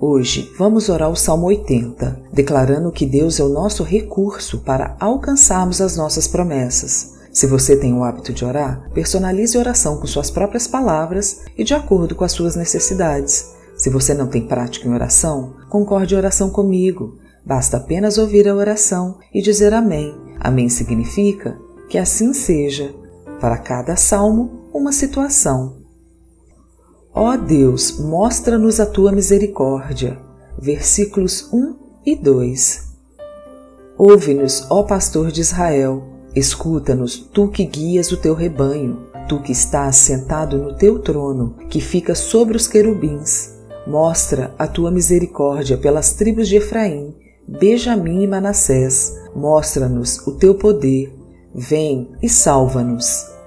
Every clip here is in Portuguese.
Hoje vamos orar o Salmo 80, declarando que Deus é o nosso recurso para alcançarmos as nossas promessas. Se você tem o hábito de orar, personalize a oração com suas próprias palavras e de acordo com as suas necessidades. Se você não tem prática em oração, concorde a oração comigo. Basta apenas ouvir a oração e dizer Amém. Amém significa que assim seja. Para cada salmo, uma situação. Ó Deus, mostra-nos a tua misericórdia. Versículos 1 e 2. Ouve-nos, ó pastor de Israel, escuta-nos, tu que guias o teu rebanho, tu que estás sentado no teu trono, que fica sobre os querubins. Mostra a tua misericórdia pelas tribos de Efraim, Benjamim e Manassés. Mostra-nos o teu poder. Vem e salva-nos.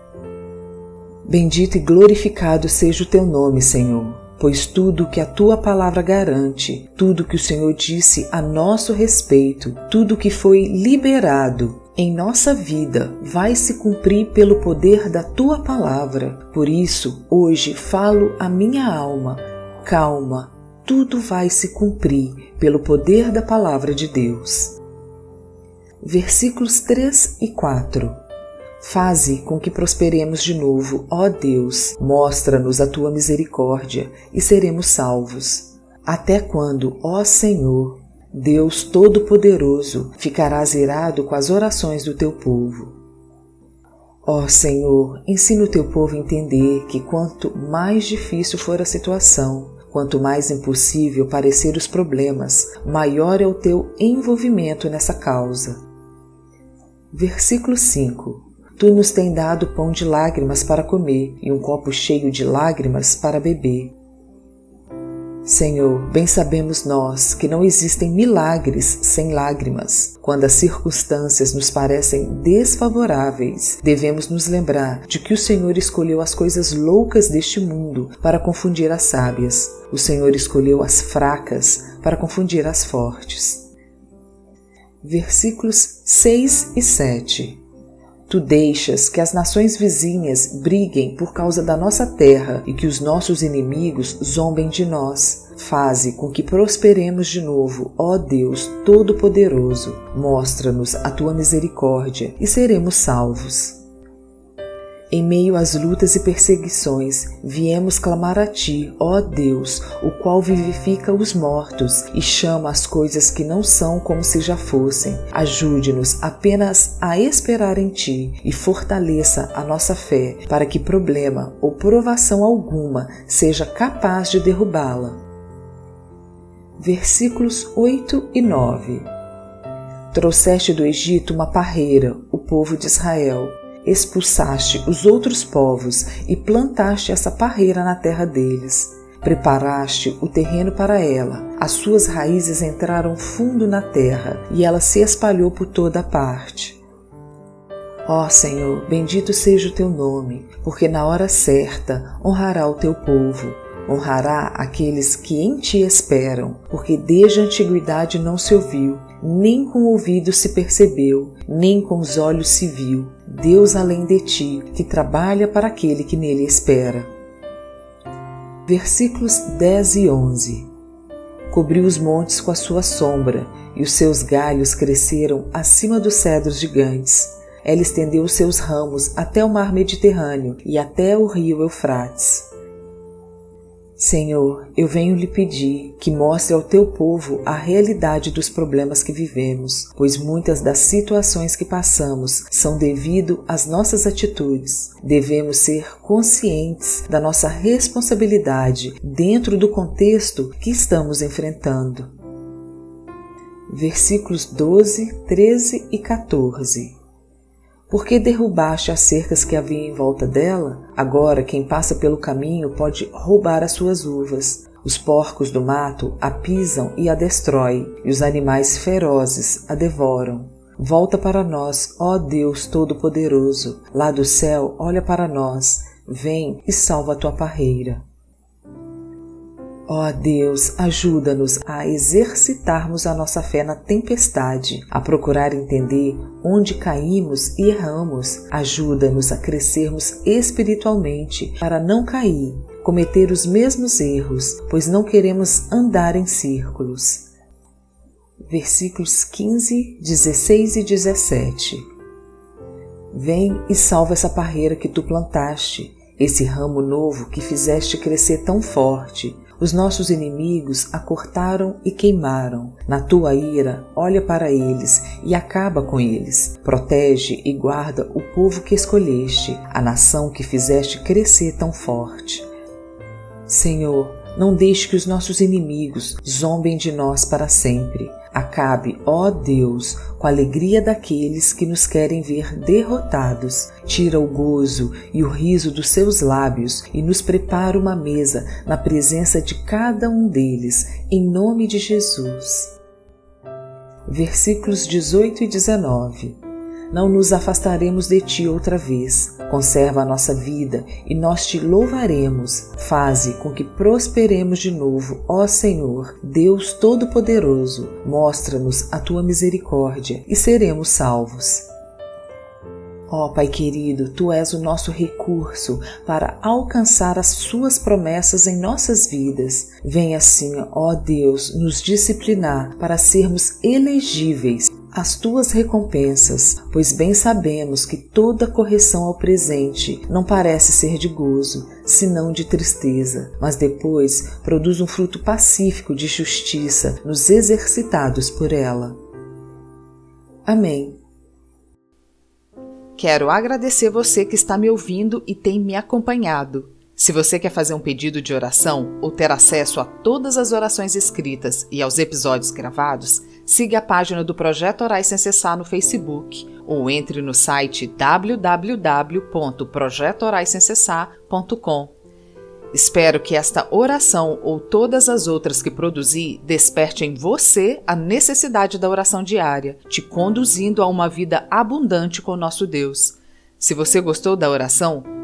Bendito e glorificado seja o teu nome, Senhor, pois tudo que a tua palavra garante, tudo que o Senhor disse a nosso respeito, tudo que foi liberado em nossa vida vai se cumprir pelo poder da tua palavra. Por isso, hoje falo a minha alma: calma, tudo vai se cumprir pelo poder da palavra de Deus. Versículos 3 e 4 Faze com que prosperemos de novo, ó Deus, mostra-nos a tua misericórdia e seremos salvos. Até quando, ó Senhor, Deus Todo-Poderoso, ficarás irado com as orações do teu povo? Ó Senhor, ensina o teu povo a entender que quanto mais difícil for a situação, quanto mais impossível parecer os problemas, maior é o teu envolvimento nessa causa. Versículo 5 Tu nos tem dado pão de lágrimas para comer e um copo cheio de lágrimas para beber. Senhor, bem sabemos nós que não existem milagres sem lágrimas. Quando as circunstâncias nos parecem desfavoráveis, devemos nos lembrar de que o Senhor escolheu as coisas loucas deste mundo para confundir as sábias. O Senhor escolheu as fracas para confundir as fortes. Versículos 6 e 7 Tu deixas que as nações vizinhas briguem por causa da nossa terra e que os nossos inimigos zombem de nós. Faze com que prosperemos de novo, ó Deus Todo-Poderoso. Mostra-nos a tua misericórdia e seremos salvos. Em meio às lutas e perseguições, viemos clamar a Ti, ó Deus, o qual vivifica os mortos e chama as coisas que não são como se já fossem. Ajude-nos apenas a esperar em Ti e fortaleça a nossa fé, para que problema ou provação alguma seja capaz de derrubá-la. Versículos 8 e 9 Trouxeste do Egito uma parreira, o povo de Israel expulsaste os outros povos e plantaste essa parreira na terra deles. Preparaste o terreno para ela, as suas raízes entraram fundo na terra e ela se espalhou por toda parte. Ó Senhor, bendito seja o teu nome, porque na hora certa honrará o teu povo, honrará aqueles que em ti esperam, porque desde a antiguidade não se ouviu, nem com o ouvido se percebeu, nem com os olhos se viu, Deus além de ti, que trabalha para aquele que nele espera. Versículos 10 e 11 Cobriu os montes com a sua sombra, e os seus galhos cresceram acima dos cedros gigantes. Ela estendeu os seus ramos até o mar Mediterrâneo e até o rio Eufrates. Senhor, eu venho lhe pedir que mostre ao teu povo a realidade dos problemas que vivemos, pois muitas das situações que passamos são devido às nossas atitudes. Devemos ser conscientes da nossa responsabilidade dentro do contexto que estamos enfrentando. Versículos 12, 13 e 14 por que derrubaste as cercas que havia em volta dela? Agora quem passa pelo caminho pode roubar as suas uvas. Os porcos do mato a pisam e a destroem, e os animais ferozes a devoram. volta para nós, ó Deus Todo-Poderoso. Lá do céu, olha para nós, vem e salva a tua parreira. Ó oh Deus, ajuda-nos a exercitarmos a nossa fé na tempestade, a procurar entender onde caímos e erramos. Ajuda-nos a crescermos espiritualmente para não cair, cometer os mesmos erros, pois não queremos andar em círculos. Versículos 15, 16 e 17. Vem e salva essa parreira que tu plantaste, esse ramo novo que fizeste crescer tão forte os nossos inimigos a cortaram e queimaram. Na tua ira, olha para eles e acaba com eles. Protege e guarda o povo que escolheste, a nação que fizeste crescer tão forte. Senhor, não deixe que os nossos inimigos zombem de nós para sempre. Acabe, ó Deus, com a alegria daqueles que nos querem ver derrotados. Tira o gozo e o riso dos seus lábios e nos prepara uma mesa na presença de cada um deles, em nome de Jesus. Versículos 18 e 19 não nos afastaremos de ti outra vez. Conserva a nossa vida e nós te louvaremos. Faze com que prosperemos de novo, ó Senhor, Deus Todo-Poderoso. Mostra-nos a tua misericórdia e seremos salvos. Ó oh, Pai querido, Tu és o nosso recurso para alcançar as Suas promessas em nossas vidas. Vem assim, ó Deus, nos disciplinar para sermos elegíveis as tuas recompensas, pois bem sabemos que toda correção ao presente não parece ser de gozo, senão de tristeza, mas depois produz um fruto pacífico de justiça nos exercitados por ela. Amém. Quero agradecer você que está me ouvindo e tem me acompanhado. Se você quer fazer um pedido de oração ou ter acesso a todas as orações escritas e aos episódios gravados, siga a página do Projeto Orais Sem Cessar no Facebook ou entre no site www.projetoraissemcessar.com. Espero que esta oração ou todas as outras que produzi desperte em você a necessidade da oração diária, te conduzindo a uma vida abundante com nosso Deus. Se você gostou da oração,